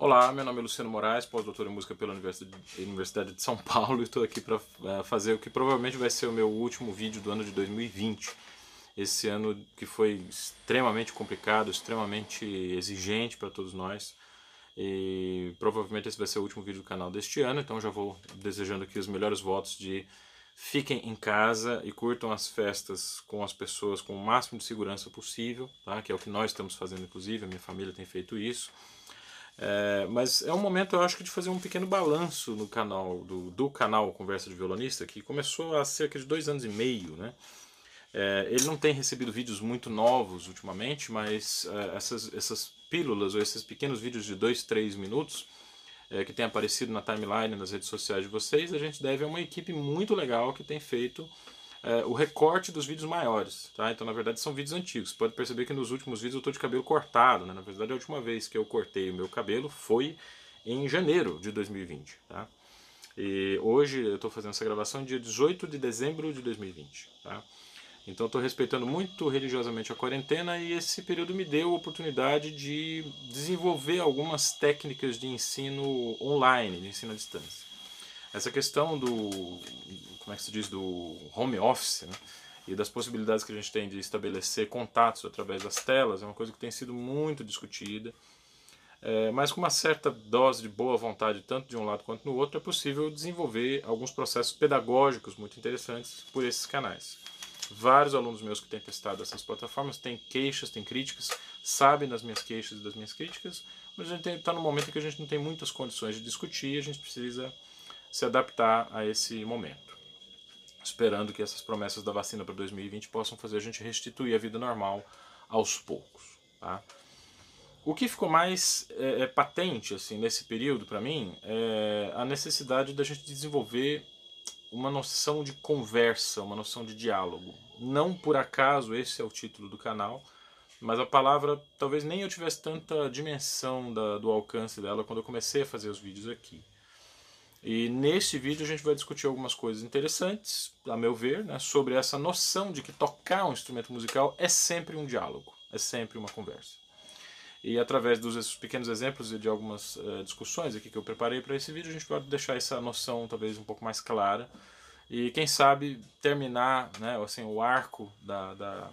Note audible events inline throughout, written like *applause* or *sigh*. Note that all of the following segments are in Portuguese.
Olá, meu nome é Luciano Moraes, pós-doutor em música pela Universidade de São Paulo *laughs* e estou aqui para é, fazer o que provavelmente vai ser o meu último vídeo do ano de 2020. Esse ano que foi extremamente complicado, extremamente exigente para todos nós. E provavelmente esse vai ser o último vídeo do canal deste ano, então já vou desejando aqui os melhores votos de fiquem em casa e curtam as festas com as pessoas com o máximo de segurança possível, tá? que é o que nós estamos fazendo, inclusive, a minha família tem feito isso. É, mas é um momento, eu acho, de fazer um pequeno balanço no canal do, do canal Conversa de Violonista, que começou há cerca de dois anos e meio, né? É, ele não tem recebido vídeos muito novos ultimamente, mas é, essas, essas pílulas ou esses pequenos vídeos de dois, três minutos é, que tem aparecido na timeline, nas redes sociais de vocês, a gente deve a uma equipe muito legal que tem feito é, o recorte dos vídeos maiores, tá? Então, na verdade, são vídeos antigos. Você pode perceber que nos últimos vídeos eu estou de cabelo cortado, né? Na verdade, a última vez que eu cortei o meu cabelo foi em janeiro de 2020, tá? E hoje eu estou fazendo essa gravação dia 18 de dezembro de 2020, tá? Então estou respeitando muito religiosamente a quarentena e esse período me deu a oportunidade de desenvolver algumas técnicas de ensino online, de ensino à distância. Essa questão do, como é que se diz, do home office, né? e das possibilidades que a gente tem de estabelecer contatos através das telas, é uma coisa que tem sido muito discutida. É, mas com uma certa dose de boa vontade, tanto de um lado quanto no outro, é possível desenvolver alguns processos pedagógicos muito interessantes por esses canais. Vários alunos meus que têm testado essas plataformas têm queixas, têm críticas, sabem das minhas queixas e das minhas críticas, mas a gente está no momento em que a gente não tem muitas condições de discutir a gente precisa se adaptar a esse momento. Esperando que essas promessas da vacina para 2020 possam fazer a gente restituir a vida normal aos poucos. Tá? O que ficou mais é, é patente assim nesse período para mim é a necessidade da gente desenvolver uma noção de conversa, uma noção de diálogo. Não por acaso esse é o título do canal, mas a palavra talvez nem eu tivesse tanta dimensão da, do alcance dela quando eu comecei a fazer os vídeos aqui. E nesse vídeo a gente vai discutir algumas coisas interessantes, a meu ver, né, sobre essa noção de que tocar um instrumento musical é sempre um diálogo, é sempre uma conversa. E através dos pequenos exemplos e de algumas uh, discussões aqui que eu preparei para esse vídeo, a gente pode deixar essa noção talvez um pouco mais clara e quem sabe terminar né, assim, o arco da, da,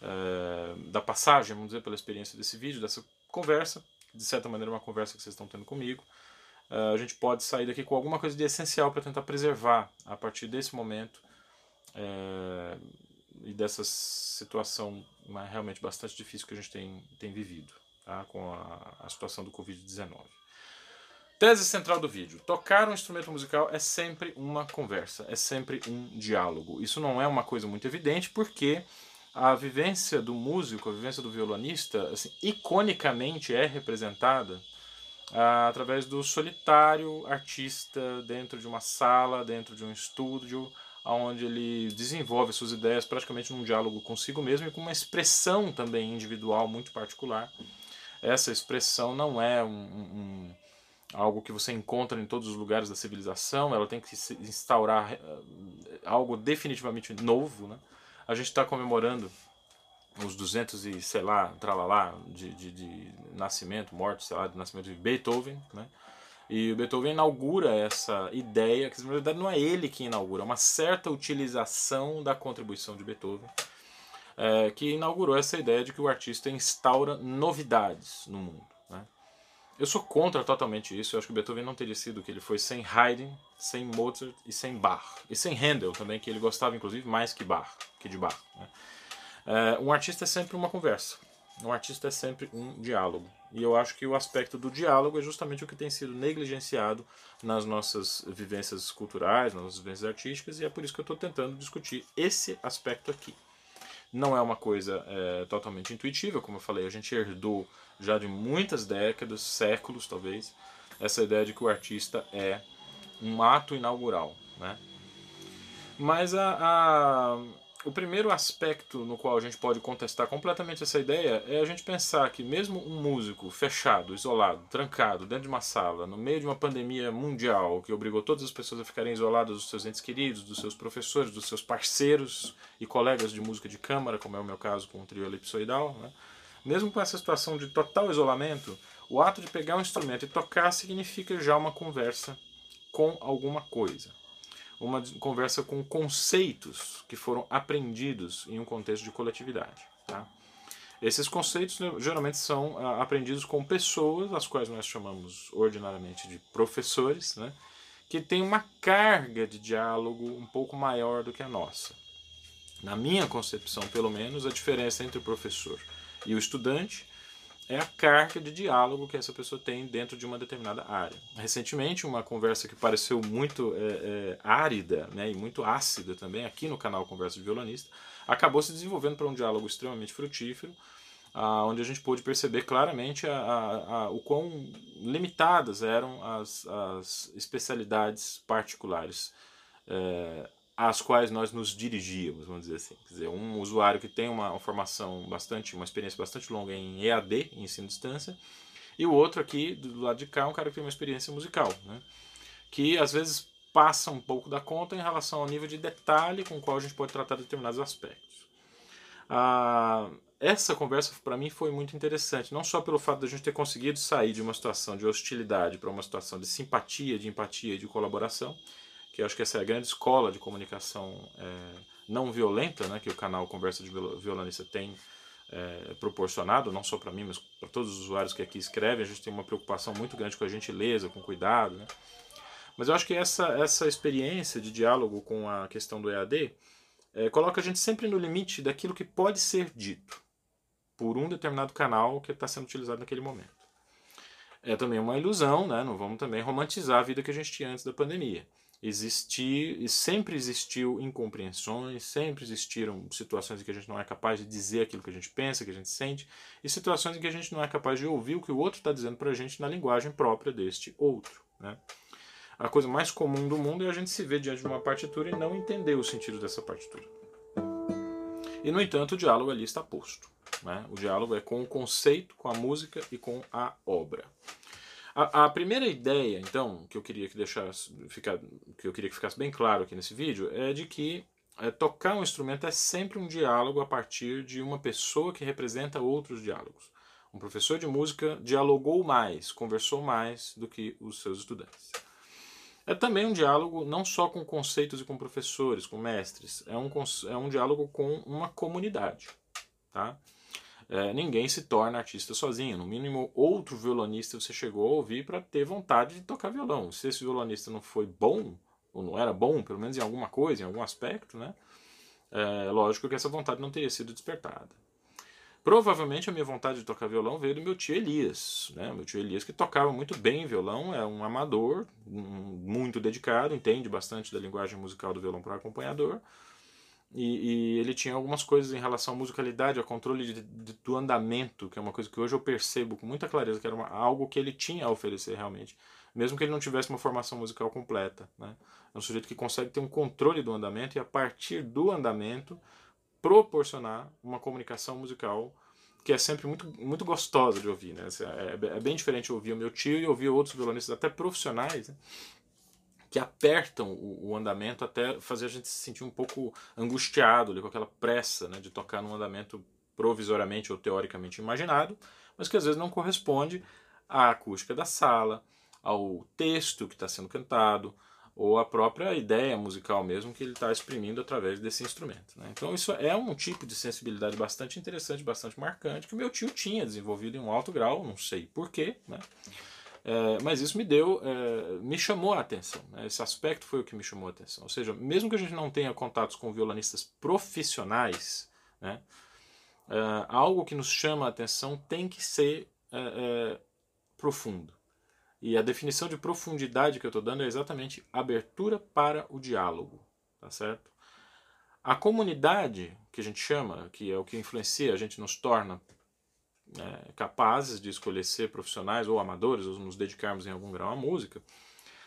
uh, da passagem, vamos dizer, pela experiência desse vídeo, dessa conversa, de certa maneira uma conversa que vocês estão tendo comigo, a gente pode sair daqui com alguma coisa de essencial para tentar preservar a partir desse momento uh, e dessa situação realmente bastante difícil que a gente tem, tem vivido tá? com a, a situação do Covid-19. Tese central do vídeo: tocar um instrumento musical é sempre uma conversa, é sempre um diálogo. Isso não é uma coisa muito evidente porque a vivência do músico, a vivência do violonista, assim, iconicamente é representada ah, através do solitário artista dentro de uma sala, dentro de um estúdio, onde ele desenvolve suas ideias praticamente num diálogo consigo mesmo e com uma expressão também individual muito particular. Essa expressão não é um, um, algo que você encontra em todos os lugares da civilização, ela tem que se instaurar uh, algo definitivamente novo. Né? A gente está comemorando os 200 e sei lá, tralalá, de, de, de nascimento, morte, sei lá, de nascimento de Beethoven, né? E o Beethoven inaugura essa ideia, que na verdade não é ele que inaugura, é uma certa utilização da contribuição de Beethoven, é, que inaugurou essa ideia de que o artista instaura novidades no mundo. Né? Eu sou contra totalmente isso, eu acho que Beethoven não teria sido o que ele foi sem Haydn, sem Mozart e sem Bach. E sem Handel também, que ele gostava inclusive mais que Bach, que de Bach. Né? É, um artista é sempre uma conversa. Um artista é sempre um diálogo. E eu acho que o aspecto do diálogo é justamente o que tem sido negligenciado nas nossas vivências culturais, nas nossas vivências artísticas, e é por isso que eu estou tentando discutir esse aspecto aqui. Não é uma coisa é, totalmente intuitiva, como eu falei, a gente herdou já de muitas décadas, séculos talvez, essa ideia de que o artista é um ato inaugural. Né? Mas a, a o primeiro aspecto no qual a gente pode contestar completamente essa ideia é a gente pensar que mesmo um músico fechado, isolado, trancado dentro de uma sala, no meio de uma pandemia mundial que obrigou todas as pessoas a ficarem isoladas dos seus entes queridos, dos seus professores, dos seus parceiros e colegas de música de câmara, como é o meu caso com o trio elipsoidal, né? mesmo com essa situação de total isolamento, O ato de pegar um instrumento e tocar significa já uma conversa com alguma coisa. Uma conversa com conceitos que foram aprendidos em um contexto de coletividade. Tá? Esses conceitos né, geralmente são ah, aprendidos com pessoas, as quais nós chamamos ordinariamente de professores, né? que têm uma carga de diálogo um pouco maior do que a nossa. Na minha concepção, pelo menos, a diferença entre o professor e o estudante é a carga de diálogo que essa pessoa tem dentro de uma determinada área. Recentemente, uma conversa que pareceu muito é, é, árida né, e muito ácida também, aqui no canal Conversa de Violonista, acabou se desenvolvendo para um diálogo extremamente frutífero, ah, onde a gente pôde perceber claramente a, a, a, o quão limitadas eram as, as especialidades particulares é, às quais nós nos dirigíamos, vamos dizer assim. Quer dizer, um usuário que tem uma, formação bastante, uma experiência bastante longa em EAD, em ensino à distância, e o outro aqui, do lado de cá, um cara que tem uma experiência musical, né? que às vezes passa um pouco da conta em relação ao nível de detalhe com o qual a gente pode tratar determinados aspectos. Ah, essa conversa para mim foi muito interessante, não só pelo fato de a gente ter conseguido sair de uma situação de hostilidade para uma situação de simpatia, de empatia de colaboração, que acho que essa é a grande escola de comunicação é, não violenta né, que o canal Conversa de Violonista tem é, proporcionado, não só para mim, mas para todos os usuários que aqui escrevem. A gente tem uma preocupação muito grande com a gentileza, com cuidado. Né? Mas eu acho que essa, essa experiência de diálogo com a questão do EAD é, coloca a gente sempre no limite daquilo que pode ser dito por um determinado canal que está sendo utilizado naquele momento. É também uma ilusão, né? não vamos também romantizar a vida que a gente tinha antes da pandemia. Existir, e sempre existiu incompreensões, sempre existiram situações em que a gente não é capaz de dizer aquilo que a gente pensa, que a gente sente, e situações em que a gente não é capaz de ouvir o que o outro está dizendo para a gente na linguagem própria deste outro. Né? A coisa mais comum do mundo é a gente se ver diante de uma partitura e não entender o sentido dessa partitura. E, no entanto, o diálogo ali está posto. Né? O diálogo é com o conceito, com a música e com a obra. A, primeira ideia, então, que eu queria que deixasse, ficar, que eu queria que ficasse bem claro aqui nesse vídeo, é de que é, tocar um instrumento é sempre um diálogo a partir de uma pessoa que representa outros diálogos. Um professor de música dialogou mais, conversou mais do que os seus estudantes. É também um diálogo não só com conceitos e com professores, com mestres, é um, é um diálogo com uma comunidade. Tá? É, ninguém se torna artista sozinho. No mínimo, outro violonista você chegou a ouvir para ter vontade de tocar violão. Se esse violonista não foi bom, ou não era bom, pelo menos em alguma coisa, em algum aspecto, né? É lógico que essa vontade não teria sido despertada. Provavelmente a minha vontade de tocar violão veio do meu tio Elias. Né? Meu tio Elias que tocava muito bem violão, é um amador, muito dedicado, entende bastante da linguagem musical do violão para acompanhador. E, e, ele tinha algumas coisas em relação à musicalidade, ao controle de, de, do andamento, que é uma coisa que hoje eu percebo com muita clareza que era uma, algo que ele tinha a oferecer realmente, mesmo que ele não tivesse uma formação musical completa. Né? É um sujeito que consegue ter um controle do andamento e, a partir do andamento, proporcionar uma comunicação musical que é sempre muito, muito gostosa de ouvir. Né? É, é bem diferente ouvir o meu tio e ouvir outros violonistas, até profissionais, né? Que apertam o, o, andamento até fazer a gente se sentir um pouco angustiado, ali, com aquela pressa né, de tocar num andamento provisoriamente ou teoricamente imaginado, mas que às vezes não corresponde à acústica da sala, ao texto que está sendo cantado, ou à própria ideia musical mesmo que ele está exprimindo através desse instrumento. Né? Então isso é um tipo de sensibilidade bastante interessante, bastante marcante, que o meu tio tinha desenvolvido em um alto grau, não sei porquê, né? É, mas isso me deu, é, me chamou a atenção. Né? Esse aspecto foi o que me chamou a atenção. Ou seja, mesmo que a gente não tenha contatos com violonistas profissionais, né, é, algo que nos chama a atenção tem que ser é, é, profundo. E a definição de profundidade que eu estou dando é exatamente abertura para o diálogo, tá certo? A comunidade que a gente chama, que é o que influencia, a gente nos torna é, capazes de escolher ser profissionais ou amadores, ou nos dedicarmos em algum grau à música,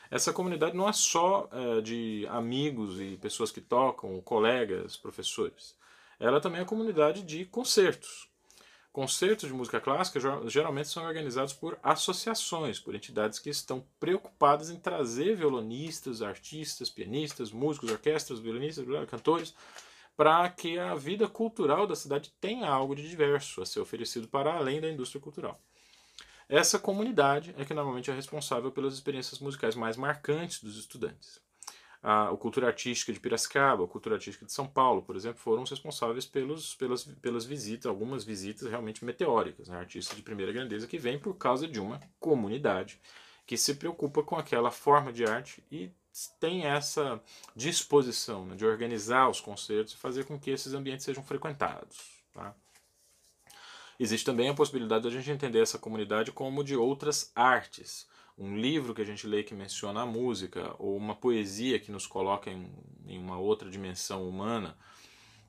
essa comunidade não é só é, de amigos e pessoas que tocam, colegas, professores. Ela também é a comunidade de concertos. Concertos de música clássica geralmente são organizados por associações, por entidades que estão preocupadas em trazer violonistas, artistas, pianistas, músicos, orquestras, violonistas, cantores para que a vida cultural da cidade tenha algo de diverso a ser oferecido para além da indústria cultural. Essa comunidade é que normalmente é responsável pelas experiências musicais mais marcantes dos estudantes. A, a Cultura Artística de Piracicaba, a Cultura Artística de São Paulo, por exemplo, foram responsáveis pelos, pelas, pelas visitas, algumas visitas realmente meteóricas, né? artistas de primeira grandeza que vêm por causa de uma comunidade que se preocupa com aquela forma de arte e tem essa disposição né, de organizar os concertos e fazer com que esses ambientes sejam frequentados. Tá? Existe também a possibilidade de a gente entender essa comunidade como de outras artes. Um livro que a gente lê que menciona a música, ou uma poesia que nos coloca em, em uma outra dimensão humana,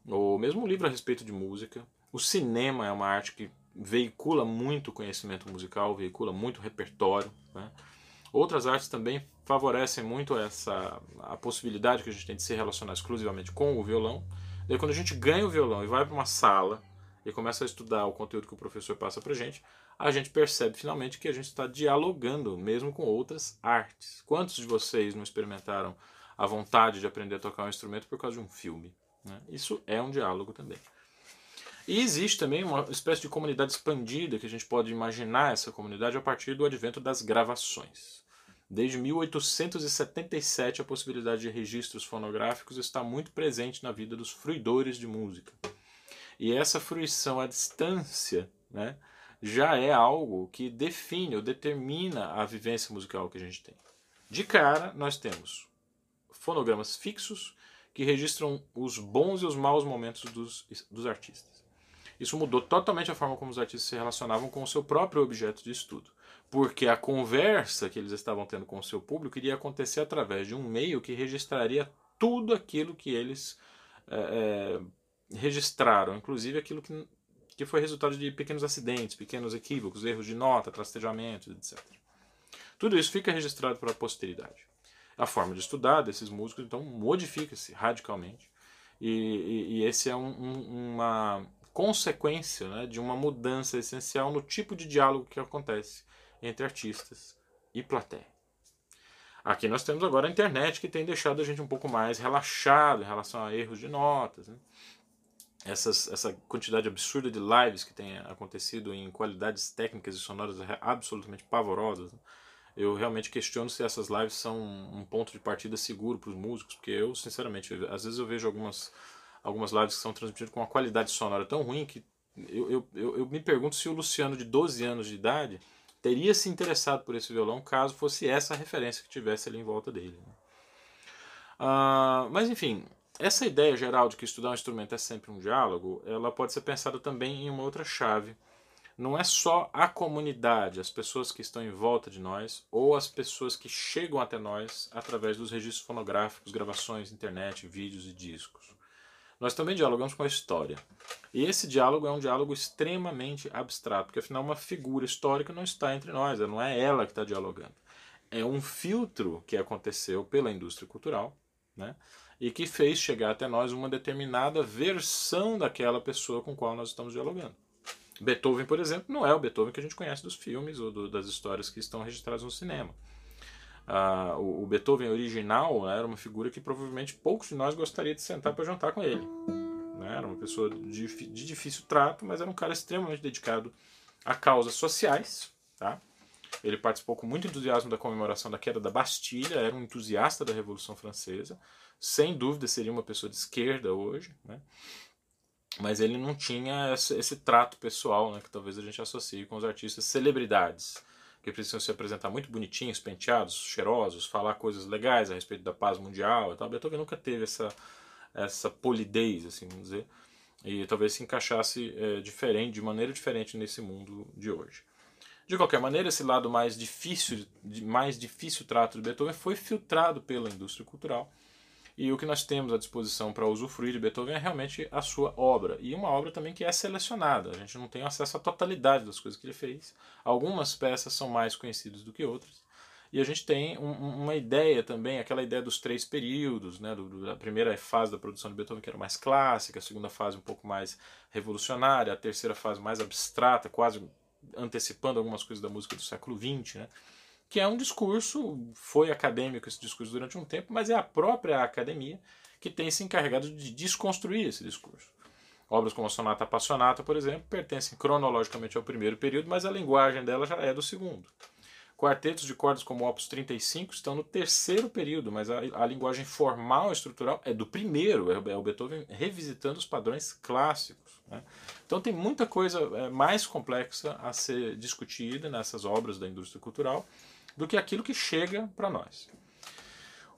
ou mesmo um livro a respeito de música. O cinema é uma arte que veicula muito conhecimento musical, veicula muito repertório. Né? Outras artes também favorecem muito essa a possibilidade que a gente tem de se relacionar exclusivamente com o violão. Daí quando a gente ganha o violão e vai para uma sala e começa a estudar o conteúdo que o professor passa para gente, a gente percebe finalmente que a gente está dialogando mesmo com outras artes. Quantos de vocês não experimentaram a vontade de aprender a tocar um instrumento por causa de um filme? Né? Isso é um diálogo também. E existe também uma espécie de comunidade expandida que a gente pode imaginar essa comunidade a partir do advento das gravações. Desde 1877, a possibilidade de registros fonográficos está muito presente na vida dos fruidores de música. E essa fruição à distância né, já é algo que define ou determina a vivência musical que a gente tem. De cara, nós temos fonogramas fixos que registram os bons e os maus momentos dos, dos artistas. Isso mudou totalmente a forma como os artistas se relacionavam com o seu próprio objeto de estudo. Porque a conversa que eles estavam tendo com o seu público iria acontecer através de um meio que registraria tudo aquilo que eles é, registraram, inclusive aquilo que, que foi resultado de pequenos acidentes, pequenos equívocos, erros de nota, trastejamentos, etc. Tudo isso fica registrado para a posteridade. A forma de estudar desses músicos, então, modifica-se radicalmente. E, e, e, esse é um, um, uma consequência né, de uma mudança essencial no tipo de diálogo que acontece entre artistas e plateia. Aqui nós temos agora a internet que tem deixado a gente um pouco mais relaxado em relação a erros de notas. Né? essas, essa quantidade absurda de lives que tem acontecido em qualidades técnicas e sonoras absolutamente pavorosas, né? eu realmente questiono se essas lives são um ponto de partida seguro para os músicos, porque eu, sinceramente, às vezes eu vejo algumas, algumas lives que são transmitidas com uma qualidade sonora tão ruim que eu, eu, eu, eu me pergunto se o Luciano, de 12 anos de idade, teria se interessado por esse violão caso fosse essa a referência que tivesse ali em volta dele. Né? Uh, mas enfim, essa ideia geral de que estudar um instrumento é sempre um diálogo, ela pode ser pensada também em uma outra chave. Não é só a comunidade, as pessoas que estão em volta de nós, ou as pessoas que chegam até nós através dos registros fonográficos, gravações, internet, vídeos e discos. Nós também dialogamos com a história. E esse diálogo é um diálogo extremamente abstrato, porque afinal uma figura histórica não está entre nós, não é ela que está dialogando. É um filtro que aconteceu pela indústria cultural, né? e que fez chegar até nós uma determinada versão daquela pessoa com qual nós estamos dialogando. Beethoven, por exemplo, não é o Beethoven que a gente conhece dos filmes ou do, das histórias que estão registradas no cinema. Ah, o, Beethoven original né, era uma figura que provavelmente poucos de nós gostaria de sentar para jantar com ele. Né? Era uma pessoa de, de, difícil trato, mas era um cara extremamente dedicado a causas sociais. Tá? Ele participou com muito entusiasmo da comemoração da queda da Bastilha, era um entusiasta da Revolução Francesa sem dúvida seria uma pessoa de esquerda hoje, né? mas ele não tinha esse, esse trato pessoal né, que talvez a gente associe com os artistas celebridades, que precisam se apresentar muito bonitinhos, penteados, cheirosos, falar coisas legais a respeito da paz mundial e tal. Beethoven nunca teve essa, essa polidez, assim, vamos dizer, e talvez se encaixasse é, diferente, de maneira diferente nesse mundo de hoje. De qualquer maneira, esse lado mais difícil, mais difícil trato de Beethoven foi filtrado pela indústria cultural e o que nós temos à disposição para usufruir de Beethoven é realmente a sua obra. E uma obra também que é selecionada. A gente não tem acesso à totalidade das coisas que ele fez. Algumas peças são mais conhecidas do que outras. E a gente tem um, uma ideia também, aquela ideia dos três períodos, né? Do, da primeira fase da produção de Beethoven, que era mais clássica, a segunda fase um pouco mais revolucionária, a terceira fase mais abstrata, quase antecipando algumas coisas da música do século XX, né? Que é um discurso, foi acadêmico esse discurso durante um tempo, mas é a própria academia que tem se encarregado de desconstruir esse discurso. Obras como a Sonata Appassionata, por exemplo, pertencem cronologicamente ao primeiro período, mas a linguagem dela já é do segundo. Quartetos de cordas como Opus 35 estão no terceiro período, mas a, a linguagem formal estrutural é do primeiro, é, é o Beethoven revisitando os padrões clássicos. Né? Então tem muita coisa é, mais complexa a ser discutida nessas obras da indústria cultural do que aquilo que chega para nós.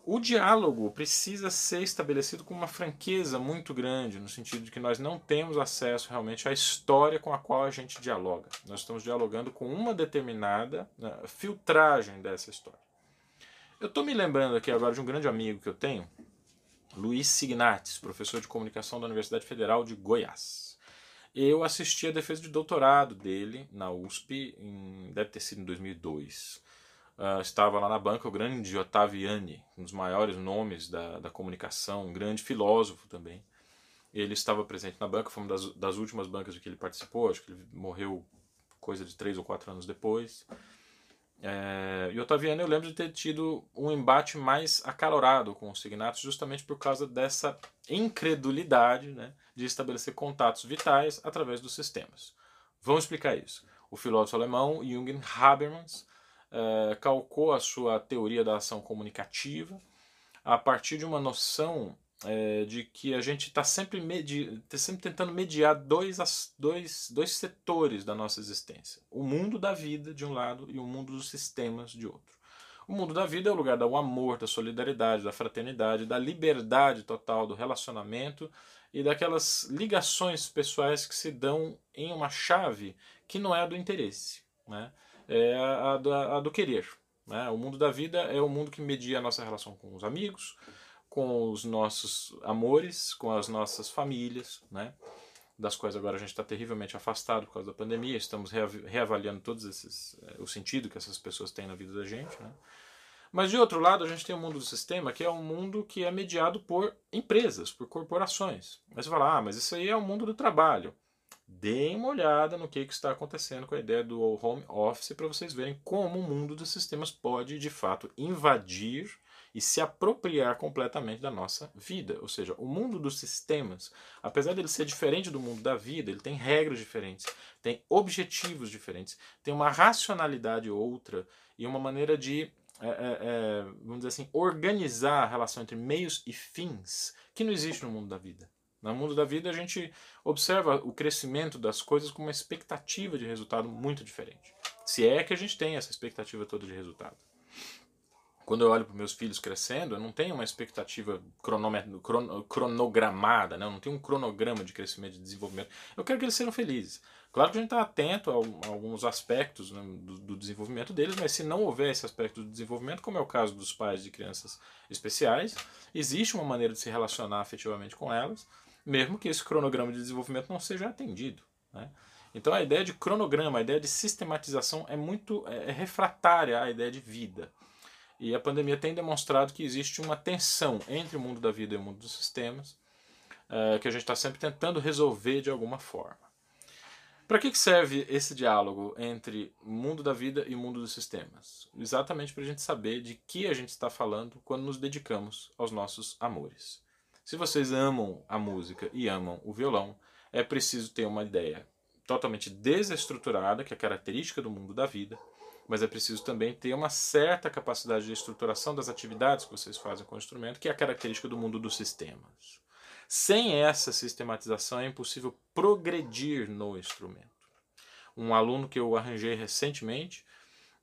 O diálogo precisa ser estabelecido com uma franqueza muito grande, no sentido de que nós não temos acesso realmente à história com a qual a gente dialoga. Nós estamos dialogando com uma determinada né, filtragem dessa história. Eu estou me lembrando aqui agora de um grande amigo que eu tenho, Luiz Signates, professor de comunicação da Universidade Federal de Goiás. Eu assisti a defesa de doutorado dele na USP, em, deve ter sido em 2002. Uh, estava lá na banca o grande Ottaviani, um dos maiores nomes da, da comunicação, um grande filósofo também. Ele estava presente na banca, foi uma das, das últimas bancas de que ele participou, acho que ele morreu coisa de três ou quatro anos depois. É, e Ottaviani eu lembro de ter tido um embate mais acalorado com os Signatos, justamente por causa dessa incredulidade né, de estabelecer contatos vitais através dos sistemas. Vamos explicar isso. O filósofo alemão Jürgen Habermas é, calcou a sua teoria da ação comunicativa a partir de uma noção é, de que a gente está sempre, tá sempre tentando mediar dois, dois, dois setores da nossa existência: o mundo da vida de um lado e o mundo dos sistemas de outro. O mundo da vida é o lugar do amor, da solidariedade, da fraternidade, da liberdade total do relacionamento e daquelas ligações pessoais que se dão em uma chave que não é a do interesse. Né? É a, a, do querer. Né? O mundo da vida é o mundo que media a nossa relação com os amigos, com os nossos amores, com as nossas famílias, né? das quais agora a gente está terrivelmente afastado por causa da pandemia, estamos reavaliando todos esses é, o sentido que essas pessoas têm na vida da gente, né? Mas de outro lado, a gente tem o mundo do sistema, que é um mundo que é mediado por empresas, por corporações. Mas você fala, ah, mas isso aí é o mundo do trabalho deem uma olhada no que, que está acontecendo com a ideia do home office para vocês verem como o mundo dos sistemas pode de fato invadir e se apropriar completamente da nossa vida. Ou seja, o mundo dos sistemas, apesar dele ser diferente do mundo da vida, ele tem regras diferentes, tem objetivos diferentes, tem uma racionalidade outra e uma maneira de, é, é, vamos dizer assim, organizar a relação entre meios e fins que não existe no mundo da vida. No mundo da vida, a gente observa o crescimento das coisas com uma expectativa de resultado muito diferente. Se é que a gente tem essa expectativa toda de resultado. Quando eu olho para meus filhos crescendo, eu não tenho uma expectativa cronogramada, né? eu não tenho um cronograma de crescimento e de desenvolvimento. Eu quero que eles sejam felizes. Claro que a gente está atento a, alguns aspectos né, do, do, desenvolvimento deles, mas se não houver esse aspecto do desenvolvimento, como é o caso dos pais de crianças especiais, existe uma maneira de se relacionar afetivamente com elas mesmo que esse cronograma de desenvolvimento não seja atendido. Né? Então a ideia de cronograma, a ideia de sistematização é muito é, é refratária à ideia de vida. E a pandemia tem demonstrado que existe uma tensão entre o mundo da vida e o mundo dos sistemas, é, que a gente está sempre tentando resolver de alguma forma. Para que serve esse diálogo entre o mundo da vida e o mundo dos sistemas? Exatamente para a gente saber de que a gente está falando quando nos dedicamos aos nossos amores. Se vocês amam a música e amam o violão, é preciso ter uma ideia totalmente desestruturada, que é característica do mundo da vida, mas é preciso também ter uma certa capacidade de estruturação das atividades que vocês fazem com o instrumento, que é a característica do mundo dos sistemas. Sem essa sistematização é impossível progredir no instrumento. Um aluno que eu arranjei recentemente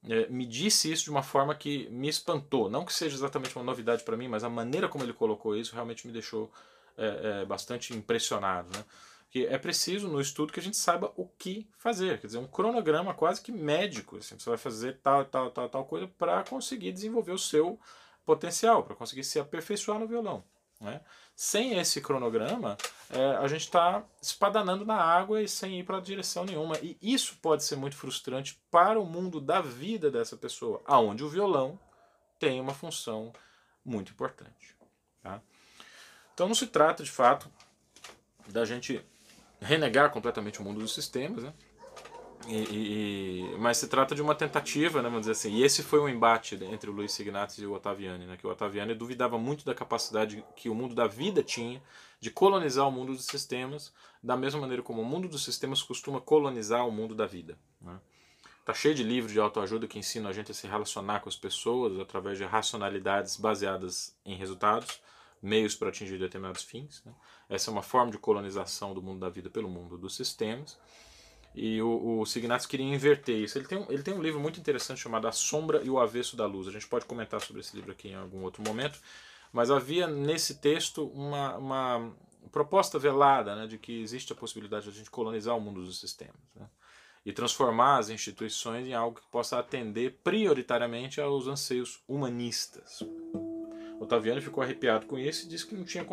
é, me disse isso de uma forma que me espantou. Não que seja exatamente uma novidade para mim, mas a maneira como ele colocou isso realmente me deixou é, é, bastante impressionado. Né? Que é preciso no estudo que a gente saiba o que fazer, quer dizer, um cronograma quase que médico. Assim, você vai fazer tal, tal, tal, tal coisa para conseguir desenvolver o seu potencial, para conseguir se aperfeiçoar no violão. Né? Sem esse cronograma, é, a gente está espadanando na água e sem ir para direção nenhuma. E isso pode ser muito frustrante para o mundo da vida dessa pessoa, aonde o violão tem uma função muito importante. Tá? Então não se trata de fato da gente renegar completamente o mundo dos sistemas, né? E, e, mas se trata de uma tentativa, né, vamos dizer assim. E esse foi um embate entre o Luiz Signatis e o Ottaviani, né, que o Ottaviani duvidava muito da capacidade que o mundo da vida tinha de colonizar o mundo dos sistemas, da mesma maneira como o mundo dos sistemas costuma colonizar o mundo da vida. Né. Tá cheio de livros de autoajuda que ensinam a gente a se relacionar com as pessoas através de racionalidades baseadas em resultados, meios para atingir determinados fins. Né. Essa é uma forma de colonização do mundo da vida pelo mundo dos sistemas. E o, o Signatis queria inverter isso. Ele tem, um, ele tem um livro muito interessante chamado A Sombra e o Avesso da Luz. A gente pode comentar sobre esse livro aqui em algum outro momento. Mas havia nesse texto uma, uma proposta velada né, de que existe a possibilidade de a gente colonizar o mundo dos sistemas. Né, e transformar as instituições em algo que possa atender prioritariamente aos anseios humanistas. Otaviano ficou arrepiado com isso e disse que não tinha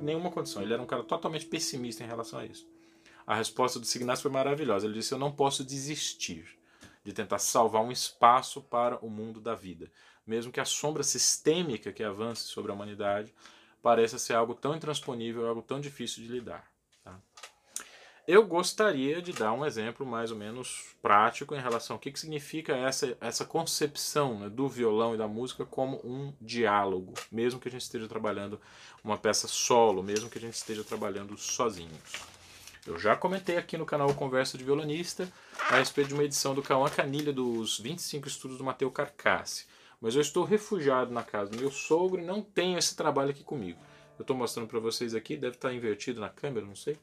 nenhuma condição. Ele era um cara totalmente pessimista em relação a isso. A resposta do Signacio foi maravilhosa. Ele disse: Eu não posso desistir de tentar salvar um espaço para o mundo da vida, mesmo que a sombra sistêmica que avance sobre a humanidade pareça ser algo tão intransponível, algo tão difícil de lidar. Tá? Eu gostaria de dar um exemplo mais ou menos prático em relação ao que, que significa essa, essa concepção né, do violão e da música como um diálogo, mesmo que a gente esteja trabalhando uma peça solo, mesmo que a gente esteja trabalhando sozinhos. Eu já comentei aqui no canal Conversa de Violonista a respeito de uma edição do Cauã Canilha dos 25 estudos do Mateu Carcassi. Mas eu estou refugiado na casa do meu sogro e não tenho esse trabalho aqui comigo. Eu estou mostrando para vocês aqui, deve estar invertido na câmera, não sei.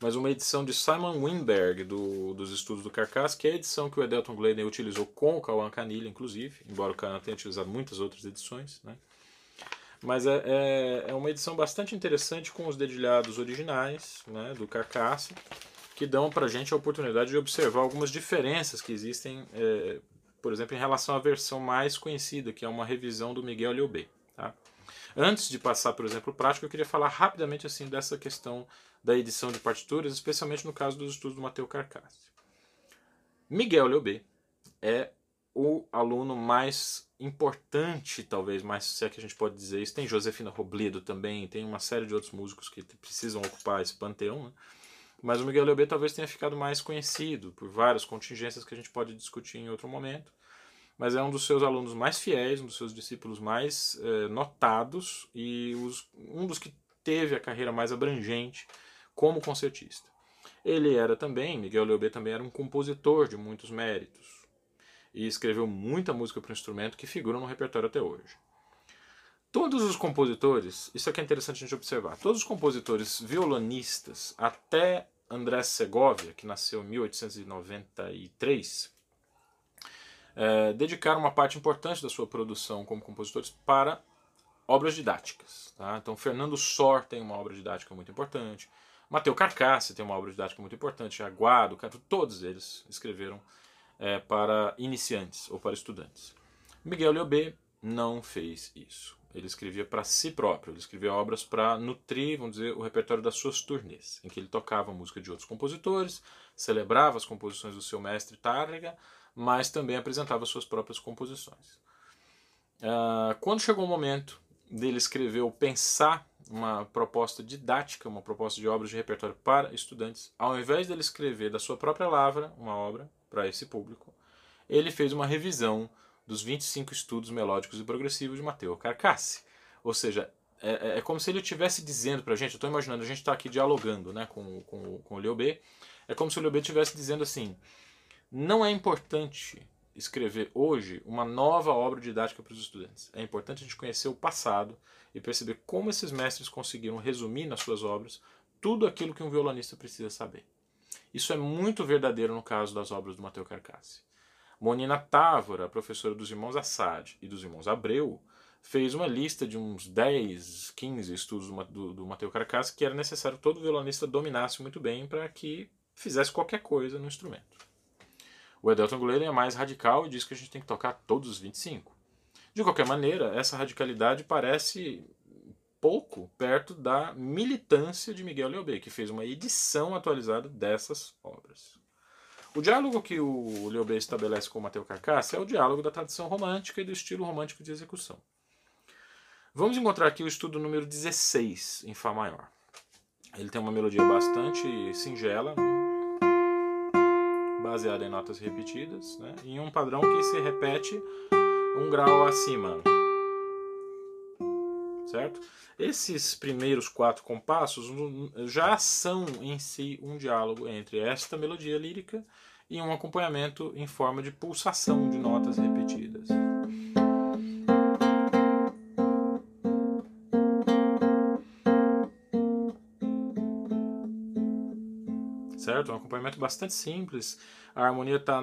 Mas uma edição de Simon Winberg do, dos estudos do Carcass, que é a edição que o Edelton Glenn utilizou com o Cauã Canilha, inclusive, embora o Cauã tenha utilizado muitas outras edições. Né? Mas é, é, é, uma edição bastante interessante com os dedilhados originais né, do Carcaça, que dão para a gente a oportunidade de observar algumas diferenças que existem, é, por exemplo, em relação à versão mais conhecida, que é uma revisão do Miguel Liobé. Tá? Antes de passar, por exemplo, prático, eu queria falar rapidamente assim dessa questão da edição de partituras, especialmente no caso dos estudos do Mateu Carcasse. Miguel Liobé é o aluno mais importante, talvez, mais se é que a gente pode dizer isso. Tem Josefina Robledo também, tem uma série de outros músicos que precisam ocupar esse panteão, né? Mas o Miguel Leobé talvez tenha ficado mais conhecido por várias contingências que a gente pode discutir em outro momento. Mas é um dos seus alunos mais fiéis, um dos seus discípulos mais eh, notados e os, um dos que teve a carreira mais abrangente como concertista. Ele era também, Miguel Leobé também era um compositor de muitos méritos e escreveu muita música para o instrumento que figura no repertório até hoje. Todos os compositores, isso aqui é interessante a gente observar, todos os compositores violonistas, até André Segovia, que nasceu em 1893, é, dedicaram uma parte importante da sua produção como compositores para obras didáticas. Tá? Então, Fernando Sor tem uma obra didática muito importante, Mateu Carcassi tem uma obra didática muito importante, Aguado, todos eles escreveram é, para iniciantes ou para estudantes. Miguel Liobé não fez isso. Ele escrevia para si próprio, ele escrevia obras para nutrir, vamos dizer, o repertório das suas turnês, em que ele tocava música de outros compositores, celebrava as composições do seu mestre Tárrega, mas também apresentava suas próprias composições. Uh, quando chegou o momento dele escrever ou pensar uma proposta didática, uma proposta de obras de repertório para estudantes, ao invés dele escrever da sua própria lavra uma obra, para esse público, ele fez uma revisão dos 25 estudos melódicos e progressivos de Matteo Carcassi. Ou seja, é, é, é como se ele estivesse dizendo para a gente, eu estou imaginando, a gente está aqui dialogando né, com, com, com o Liobé, é como se o Liobé estivesse dizendo assim, não é importante escrever hoje uma nova obra didática para os estudantes. É importante a gente conhecer o passado e perceber como esses mestres conseguiram resumir nas suas obras tudo aquilo que um violonista precisa saber. Isso é muito verdadeiro no caso das obras do Mateu Carcassi. Monina Távora, professora dos irmãos Assad e dos irmãos Abreu, fez uma lista de uns 10, 15 estudos do, do, Mateu Carcassi que era necessário que todo violonista dominasse muito bem para que fizesse qualquer coisa no instrumento. O Edelton Guleiro é mais radical e diz que a gente tem que tocar todos os 25. De qualquer maneira, essa radicalidade parece pouco perto da militância de Miguel Leobé, que fez uma edição atualizada dessas obras. O diálogo que o Leobé estabelece com o Mateu Carcassi é o diálogo da tradição romântica e do estilo romântico de execução. Vamos encontrar aqui o estudo número 16, em Fá maior. Ele tem uma melodia bastante singela. baseada em notas repetidas, né? em um padrão que se repete um grau acima. Certo? Esses primeiros quatro compassos já são em si um diálogo entre esta melodia lírica e um acompanhamento em forma de pulsação de notas repetidas. Certo? É um acompanhamento bastante simples. A harmonia está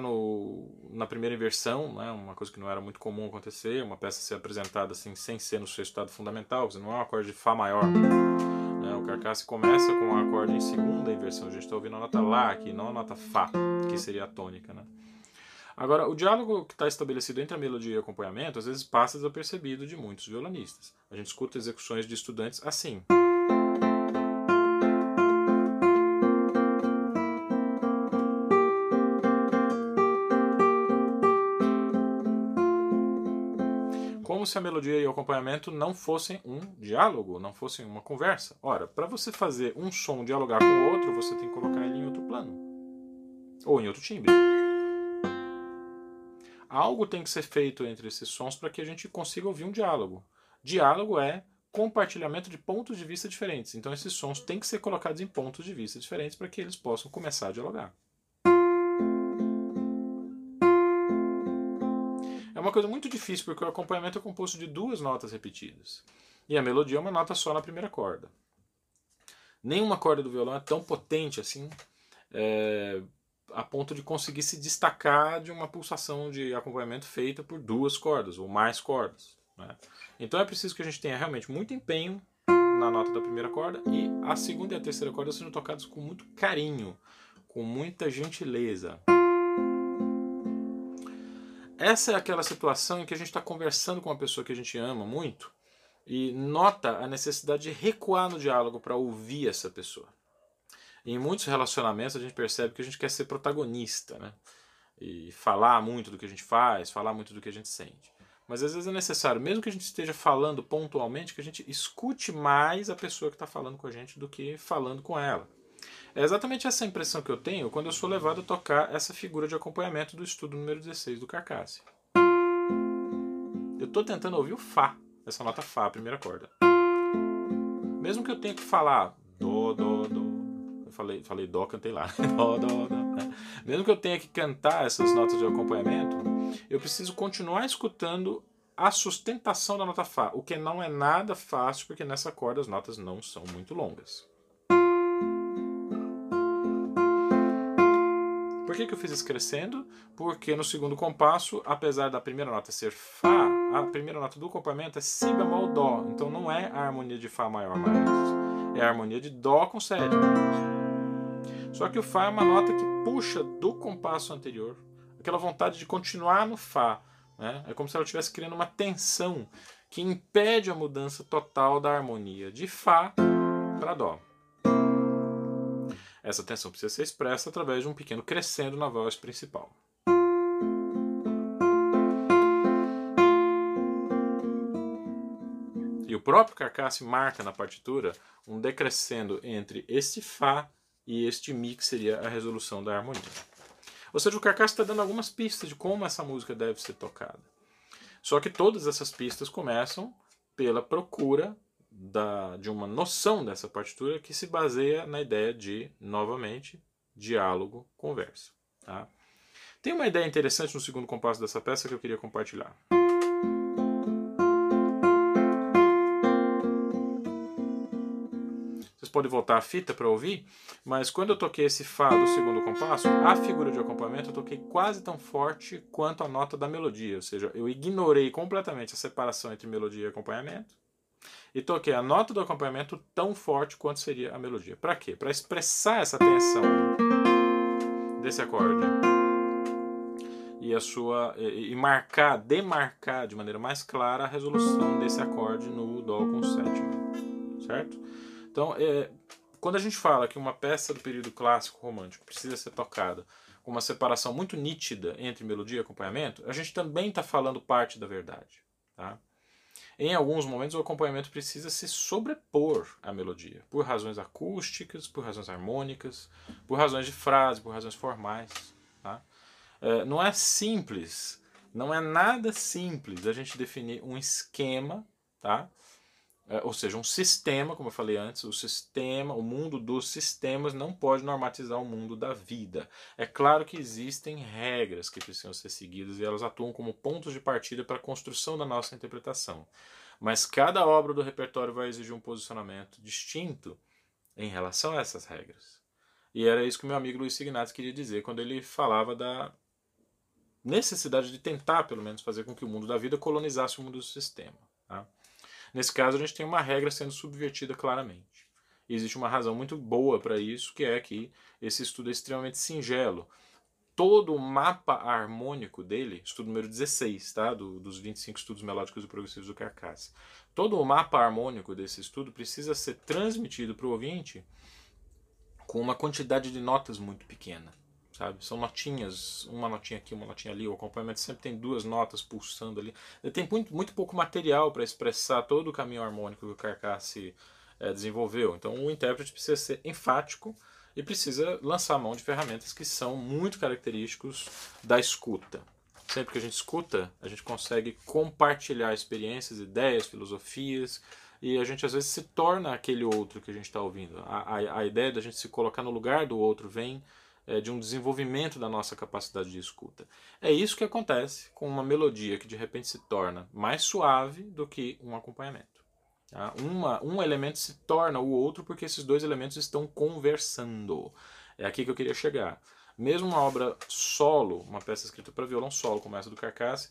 na primeira inversão, né? uma coisa que não era muito comum acontecer, uma peça ser apresentada assim sem ser no seu estado fundamental, não é um acorde de Fá maior. Né? O Carcasse começa com um acorde em segunda inversão, a gente está ouvindo a nota Lá aqui, não a nota Fá, que seria a tônica. Né? Agora, o diálogo que está estabelecido entre a melodia e o acompanhamento às vezes passa desapercebido de muitos violonistas. A gente escuta execuções de estudantes assim. Como se a melodia e o acompanhamento não fossem um diálogo, não fossem uma conversa. Ora, para você fazer um som dialogar com o outro, você tem que colocar ele em outro plano ou em outro timbre. Algo tem que ser feito entre esses sons para que a gente consiga ouvir um diálogo. Diálogo é compartilhamento de pontos de vista diferentes. Então esses sons têm que ser colocados em pontos de vista diferentes para que eles possam começar a dialogar. Uma coisa muito difícil porque o acompanhamento é composto de duas notas repetidas. E a melodia é uma nota só na primeira corda. Nenhuma corda do violão é tão potente assim é, a ponto de conseguir se destacar de uma pulsação de acompanhamento feita por duas cordas ou mais cordas. Né? Então é preciso que a gente tenha realmente muito empenho na nota da primeira corda e a segunda e a terceira corda sendo tocadas com muito carinho, com muita gentileza. Essa é aquela situação em que a gente está conversando com uma pessoa que a gente ama muito e nota a necessidade de recuar no diálogo para ouvir essa pessoa. Em muitos relacionamentos a gente percebe que a gente quer ser protagonista, né? E falar muito do que a gente faz, falar muito do que a gente sente. Mas às vezes é necessário, mesmo que a gente esteja falando pontualmente, que a gente escute mais a pessoa que está falando com a gente do que falando com ela. É exatamente essa impressão que eu tenho quando eu sou levado a tocar essa figura de acompanhamento do estudo número 16 do Carcasse. Eu estou tentando ouvir o Fá, essa nota Fá, a primeira corda. Mesmo que eu tenha que falar Dó, Dó, Dó. Eu falei, falei Dó, cantei lá. *laughs* Dó, Dó, Dó. Mesmo que eu tenha que cantar essas notas de acompanhamento, eu preciso continuar escutando a sustentação da nota Fá, o que não é nada fácil, porque nessa corda as notas não são muito longas. Por que, que eu fiz isso crescendo? Porque no segundo compasso, apesar da primeira nota ser Fá, a primeira nota do acompanhamento é Si bemol Dó. Então não é a harmonia de Fá maior mais, é a harmonia de Dó com sétima. Só que o Fá é uma nota que puxa do compasso anterior, aquela vontade de continuar no Fá. Né? É como se ela estivesse criando uma tensão que impede a mudança total da harmonia de Fá para Dó. Essa tensão precisa ser expressa através de um pequeno crescendo na voz principal. E o próprio Carcasse marca na partitura um decrescendo entre este Fá e este Mi, que seria a resolução da harmonia. Ou seja, o Carcasse está dando algumas pistas de como essa música deve ser tocada. Só que todas essas pistas começam pela procura da, de uma noção dessa partitura que se baseia na ideia de, novamente, diálogo, conversa. Tá? Tem uma ideia interessante no segundo compasso dessa peça que eu queria compartilhar. Vocês podem voltar a fita para ouvir, mas quando eu toquei esse Fá do segundo compasso, a figura de acompanhamento eu toquei quase tão forte quanto a nota da melodia, ou seja, eu ignorei completamente a separação entre melodia e acompanhamento e toquei a nota do acompanhamento tão forte quanto seria a melodia. Para quê? Para expressar essa tensão desse acorde e a sua e, marcar, demarcar de maneira mais clara a resolução desse acorde no dó com sétima, certo? Então, é, quando a gente fala que uma peça do período clássico romântico precisa ser tocada com uma separação muito nítida entre melodia e acompanhamento, a gente também está falando parte da verdade, tá? Em alguns momentos, o acompanhamento precisa se sobrepor à melodia, por razões acústicas, por razões harmônicas, por razões de frase, por razões formais. Tá? É, não é simples, não é nada simples a gente definir um esquema, tá? É, ou seja, um sistema, como eu falei antes, o sistema, o mundo dos sistemas não pode normatizar o mundo da vida. É claro que existem regras que precisam ser seguidas e elas atuam como pontos de partida para a construção da nossa interpretação. Mas cada obra do repertório vai exigir um posicionamento distinto em relação a essas regras. E era isso que meu amigo Luiz Ignazzi queria dizer quando ele falava da necessidade de tentar, pelo menos, fazer com que o mundo da vida colonizasse o mundo do sistema. Tá? Nesse caso, a gente tem uma regra sendo subvertida claramente. E existe uma razão muito boa para isso, que é que esse estudo é extremamente singelo. Todo o mapa harmônico dele, estudo número 16, tá? Do, dos 25 estudos melódicos e progressivos do Carcass. Todo o mapa harmônico desse estudo precisa ser transmitido para o ouvinte com uma quantidade de notas muito pequena sabe? São notinhas, uma notinha aqui, uma notinha ali. O acompanhamento sempre tem duas notas pulsando ali. Ele tem muito, muito pouco material para expressar todo o caminho harmônico que o Carcass é, desenvolveu. Então o intérprete precisa ser enfático e precisa lançar mão de ferramentas que são muito característicos da escuta. Sempre que a gente escuta, a gente consegue compartilhar experiências, ideias, filosofias, e a gente às vezes se torna aquele outro que a gente está ouvindo. A, a, a ideia da gente se colocar no lugar do outro vem de um desenvolvimento da nossa capacidade de escuta. É isso que acontece com uma melodia que de repente se torna mais suave do que um acompanhamento. Tá? Uma, um elemento se torna o outro porque esses dois elementos estão conversando. É aqui que eu queria chegar. Mesmo uma obra solo, uma peça escrita para violão solo, como essa do Carcasse,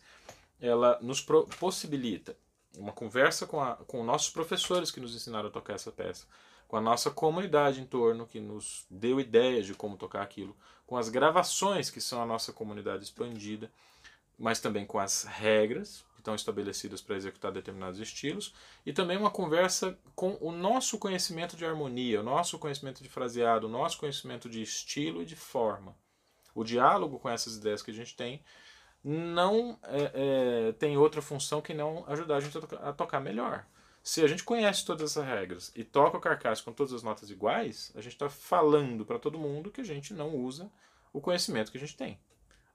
ela nos possibilita uma conversa com, a, com nossos professores que nos ensinaram a tocar essa peça com a nossa comunidade em torno, que nos deu ideias de como tocar aquilo, com as gravações, que são a nossa comunidade expandida, mas também com as regras que estão estabelecidas para executar determinados estilos, e também uma conversa com o nosso conhecimento de harmonia, o nosso conhecimento de fraseado, o nosso conhecimento de estilo e de forma. O diálogo com essas ideias que a gente tem não é, é, tem outra função que não ajudar a gente a, a tocar melhor. Se a gente conhece todas essas regras e toca o carcaço com todas as notas iguais, a gente está falando para todo mundo que a gente não usa o conhecimento que a gente tem.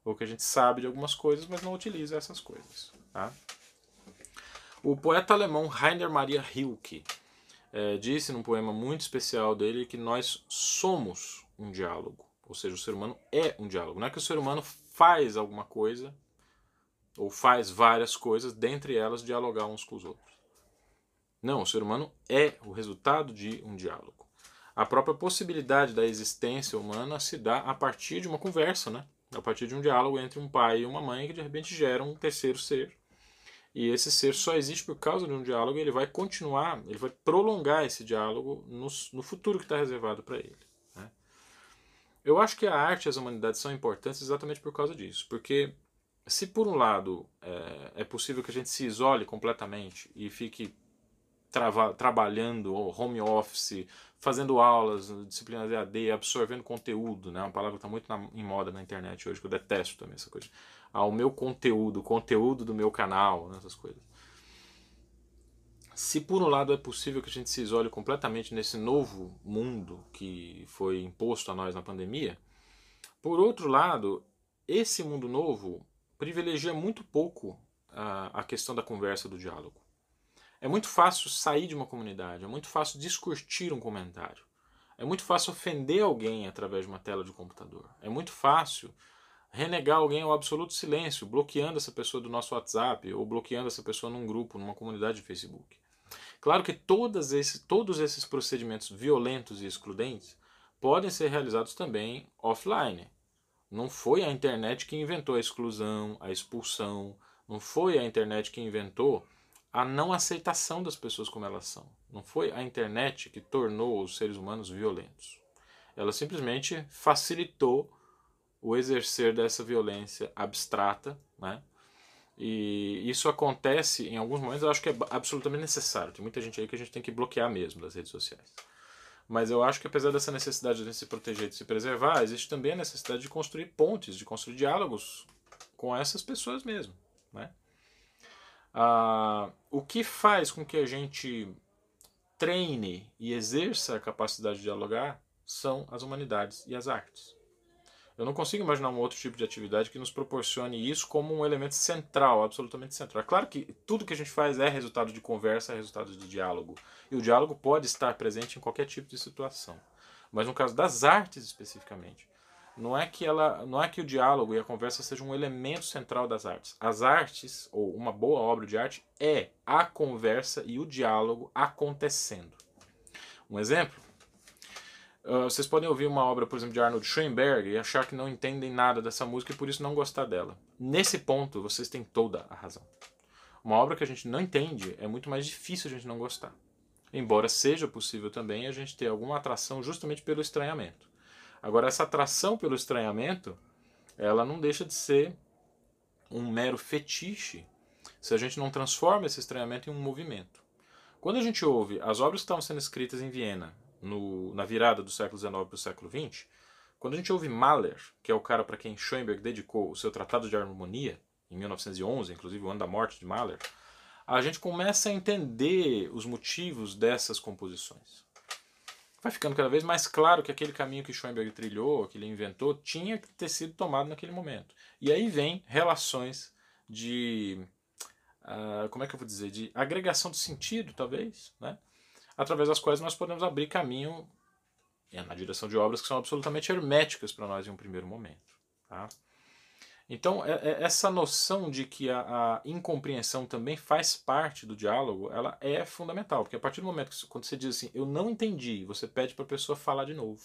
Ou que a gente sabe de algumas coisas, mas não utiliza essas coisas. Tá? O poeta alemão Rainer Maria Rilke é, disse num poema muito especial dele que nós somos um diálogo. Ou seja, o ser humano é um diálogo. Não é que o ser humano faz alguma coisa ou faz várias coisas, dentre elas dialogar uns com os outros. Não, o ser humano é o resultado de um diálogo. A própria possibilidade da existência humana se dá a partir de uma conversa, né? a partir de um diálogo entre um pai e uma mãe que de repente gera um terceiro ser. E esse ser só existe por causa de um diálogo e ele vai continuar, ele vai prolongar esse diálogo no, no futuro que está reservado para ele. Né? Eu acho que a arte e as humanidades são importantes exatamente por causa disso. Porque se por um lado é, é possível que a gente se isole completamente e fique trava, trabalhando home office, fazendo aulas, disciplinas EAD, absorvendo conteúdo, né? Uma palavra que está muito na, em moda na internet hoje, que eu detesto também essa coisa. Ah, o meu conteúdo, conteúdo do meu canal, né? essas coisas. Se por um lado é possível que a gente se isole completamente nesse novo mundo que foi imposto a nós na pandemia, por outro lado, esse mundo novo privilegia muito pouco a, a questão da conversa, do diálogo. É muito fácil sair de uma comunidade, é muito fácil discutir um comentário. É muito fácil ofender alguém através de uma tela de computador. É muito fácil renegar alguém ao absoluto silêncio, bloqueando essa pessoa do nosso WhatsApp ou bloqueando essa pessoa num grupo, numa comunidade de Facebook. Claro que esses, todos esses procedimentos violentos e excludentes podem ser realizados também offline. Não foi a internet que inventou a exclusão, a expulsão, não foi a internet que inventou a não aceitação das pessoas como elas são. Não foi a internet que tornou os seres humanos violentos. Ela simplesmente facilitou o exercer dessa violência abstrata, né? E isso acontece em alguns momentos, eu acho que é absolutamente necessário. Tem muita gente aí que a gente tem que bloquear mesmo das redes sociais. Mas eu acho que apesar dessa necessidade de se proteger, de se preservar, existe também a necessidade de construir pontes, de construir diálogos com essas pessoas mesmo, né? Ah, o que faz com que a gente treine e exerça a capacidade de dialogar são as humanidades e as artes. Eu não consigo imaginar um outro tipo de atividade que nos proporcione isso como um elemento central, absolutamente central. É claro que tudo que a gente faz é resultado de conversa, é resultado de diálogo. E o diálogo pode estar presente em qualquer tipo de situação. Mas no caso das artes especificamente, não é que ela, não é que o diálogo e a conversa sejam um elemento central das artes. As artes ou uma boa obra de arte é a conversa e o diálogo acontecendo. Um exemplo Uh, vocês podem ouvir uma obra, por exemplo, de Arnold Schoenberg e achar que não entendem nada dessa música e por isso não gostar dela. Nesse ponto, vocês têm toda a razão. Uma obra que a gente não entende é muito mais difícil a gente não gostar. Embora seja possível também a gente ter alguma atração justamente pelo estranhamento. Agora, essa atração pelo estranhamento, ela não deixa de ser um mero fetiche se a gente não transforma esse estranhamento em um movimento. Quando a gente ouve as obras que estavam sendo escritas em Viena no, na virada do século XIX para o século XX, quando a gente ouve Mahler, que é o cara para quem Schoenberg dedicou o seu Tratado de Harmonia, em 1911, inclusive o ano da morte de Mahler, a gente começa a entender os motivos dessas composições. Vai ficando cada vez mais claro que aquele caminho que Schoenberg trilhou, que ele inventou, tinha que ter sido tomado naquele momento. E aí vem relações de. Uh, como é que eu vou dizer? De agregação de sentido, talvez, né? através das quais nós podemos abrir caminho na direção de obras que são absolutamente herméticas para nós em um primeiro momento. Tá? Então, é, é, essa noção de que a, a, incompreensão também faz parte do diálogo, ela é fundamental, porque a partir do momento que quando você diz assim, eu não entendi, você pede para a pessoa falar de novo.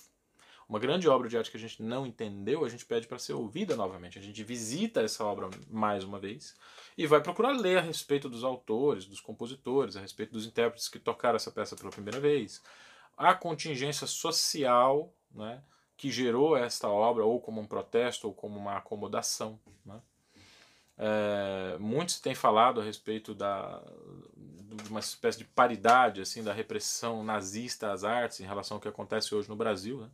Uma grande obra de arte que a gente não entendeu, a gente pede para ser ouvida novamente. A gente visita essa obra mais uma vez e vai procurar ler a respeito dos autores, dos compositores, a respeito dos intérpretes que tocaram essa peça pela primeira vez. A contingência social né, que gerou esta obra, ou como um protesto, ou como uma acomodação. Né. É, muito se tem falado a respeito da, de uma espécie de paridade assim da repressão nazista às artes em relação ao que acontece hoje no Brasil. Né.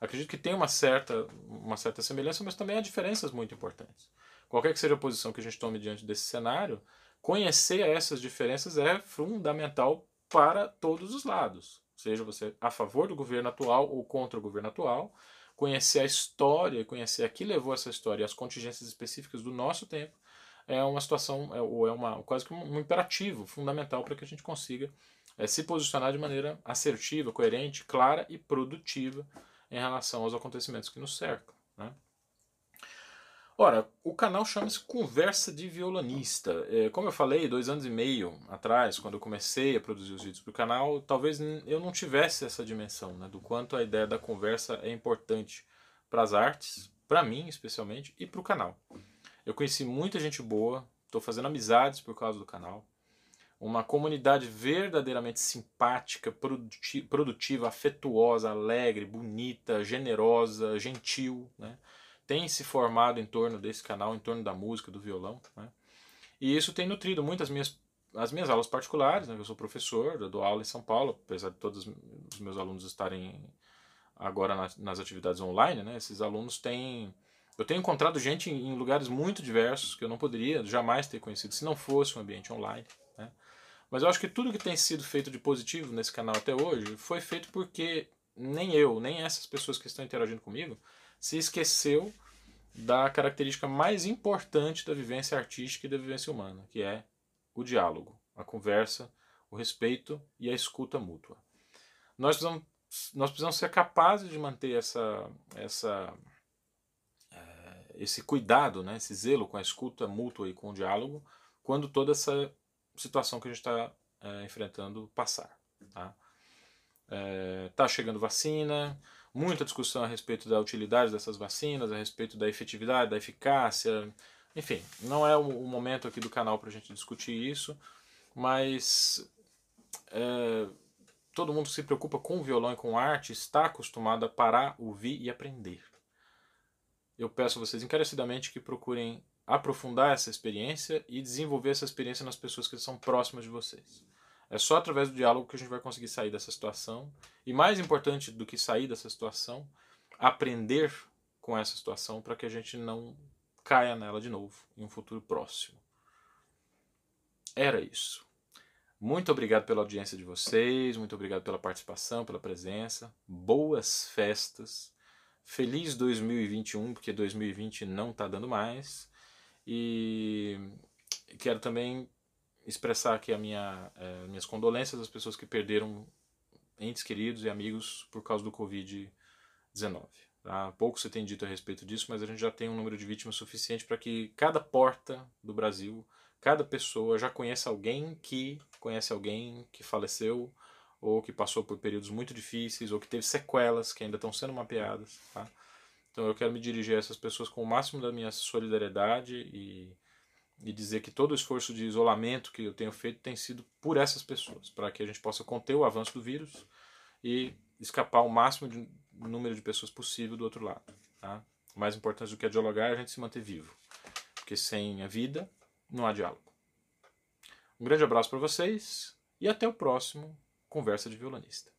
Acredito que tem uma certa, uma certa semelhança, mas também há diferenças muito importantes qualquer que seja a posição que a gente tome diante desse cenário, conhecer essas diferenças é fundamental para todos os lados. Seja você a favor do governo atual ou contra o governo atual, conhecer a história, conhecer a que levou essa história e as contingências específicas do nosso tempo é uma situação, é, ou é uma, quase que um, imperativo fundamental para que a gente consiga é, se posicionar de maneira assertiva, coerente, clara e produtiva em relação aos acontecimentos que nos cercam. Né? Ora, o canal chama-se Conversa de Violonista. É, como eu falei, dois anos e meio atrás, quando eu comecei a produzir os vídeos para o canal, talvez eu não tivesse essa dimensão né, do quanto a ideia da conversa é importante para as artes, para mim especialmente, e para o canal. Eu conheci muita gente boa, estou fazendo amizades por causa do canal. Uma comunidade verdadeiramente simpática, produtiva, afetuosa, alegre, bonita, generosa, gentil. Né? Tem se formado em torno desse canal, em torno da música, do violão. Né? E isso tem nutrido muitas minhas as minhas aulas particulares, né? eu sou professor, eu dou aula em São Paulo, apesar de todos os meus alunos estarem agora nas, nas atividades online, né? esses alunos têm. Eu tenho encontrado gente em, lugares muito diversos que eu não poderia jamais ter conhecido se não fosse um ambiente online. Né? Mas eu acho que tudo que tem sido feito de positivo nesse canal até hoje foi feito porque nem eu, nem essas pessoas que estão interagindo comigo se esqueceu da característica mais importante da vivência artística e da vivência humana, que é o diálogo, a conversa, o respeito e a escuta mútua. Nós precisamos, nós precisamos ser capazes de manter essa, essa, é, esse cuidado, né, esse zelo com a escuta mútua e com o diálogo, quando toda essa situação que a gente está é, enfrentando passar. Tá? É, tá chegando vacina, muita discussão a respeito da utilidade dessas vacinas, a respeito da efetividade, da eficácia. Enfim, não é o momento aqui do canal para a gente discutir isso, mas é, todo mundo que se preocupa com violão e com arte está acostumado a parar, ouvir e aprender. Eu peço a vocês encarecidamente que procurem aprofundar essa experiência e desenvolver essa experiência nas pessoas que são próximas de vocês. É só através do diálogo que a gente vai conseguir sair dessa situação. E mais importante do que sair dessa situação, aprender com essa situação para que a gente não caia nela de novo em um futuro próximo. Era isso. Muito obrigado pela audiência de vocês, muito obrigado pela participação, pela presença. Boas festas. Feliz 2021, porque 2020 não está dando mais. E quero também expressar aqui a minha, é, minhas condolências às pessoas que perderam entes queridos e amigos por causa do Covid-19. Tá? Pouco se tem dito a respeito disso, mas a gente já tem um número de vítimas suficiente para que cada porta do Brasil, cada pessoa já conheça alguém que conhece alguém que faleceu ou que passou por períodos muito difíceis ou que teve sequelas que ainda estão sendo mapeadas. Tá? Então eu quero me dirigir a essas pessoas com o máximo da minha solidariedade e, e dizer que todo o esforço de isolamento que eu tenho feito tem sido por essas pessoas, para que a gente possa conter o avanço do vírus e escapar o máximo de número de pessoas possível do outro lado. Tá? O mais importante do que é dialogar é a gente se manter vivo, porque sem a vida não há diálogo. Um grande abraço para vocês e até o próximo Conversa de Violonista.